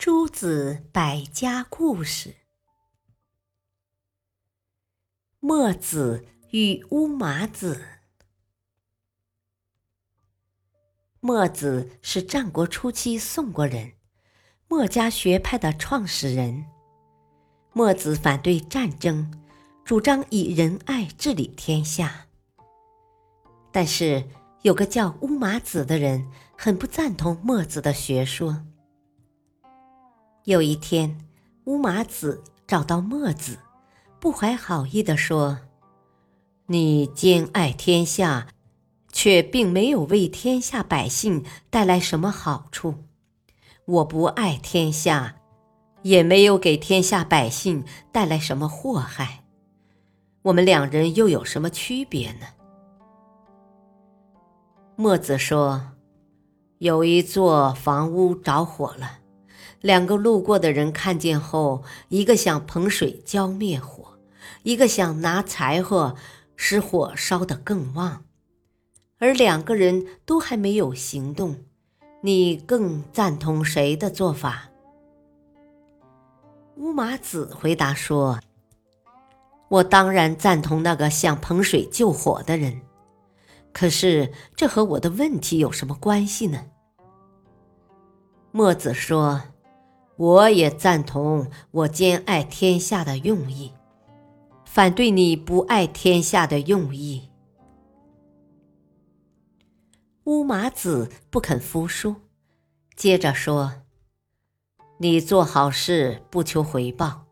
诸子百家故事：墨子与乌马子。墨子是战国初期宋国人，墨家学派的创始人。墨子反对战争，主张以仁爱治理天下。但是有个叫乌马子的人，很不赞同墨子的学说。有一天，乌马子找到墨子，不怀好意地说：“你兼爱天下，却并没有为天下百姓带来什么好处。我不爱天下，也没有给天下百姓带来什么祸害。我们两人又有什么区别呢？”墨子说：“有一座房屋着火了。”两个路过的人看见后，一个想捧水浇灭火，一个想拿柴火使火烧得更旺，而两个人都还没有行动。你更赞同谁的做法？乌马子回答说：“我当然赞同那个想捧水救火的人。可是这和我的问题有什么关系呢？”墨子说。我也赞同我兼爱天下的用意，反对你不爱天下的用意。乌马子不肯服输，接着说：“你做好事不求回报，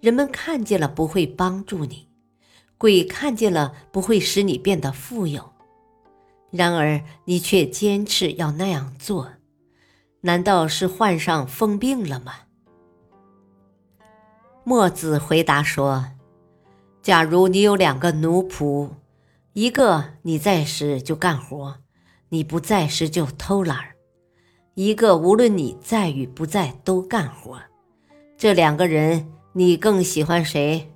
人们看见了不会帮助你，鬼看见了不会使你变得富有，然而你却坚持要那样做。”难道是患上疯病了吗？墨子回答说：“假如你有两个奴仆，一个你在时就干活，你不在时就偷懒；一个无论你在与不在都干活，这两个人你更喜欢谁？”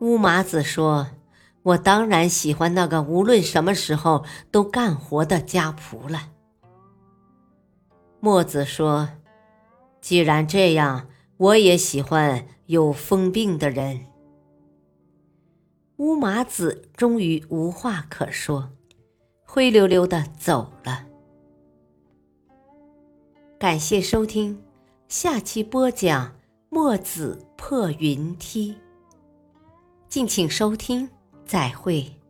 乌马子说：“我当然喜欢那个无论什么时候都干活的家仆了。”墨子说：“既然这样，我也喜欢有疯病的人。”乌马子终于无话可说，灰溜溜的走了。感谢收听，下期播讲墨子破云梯。敬请收听，再会。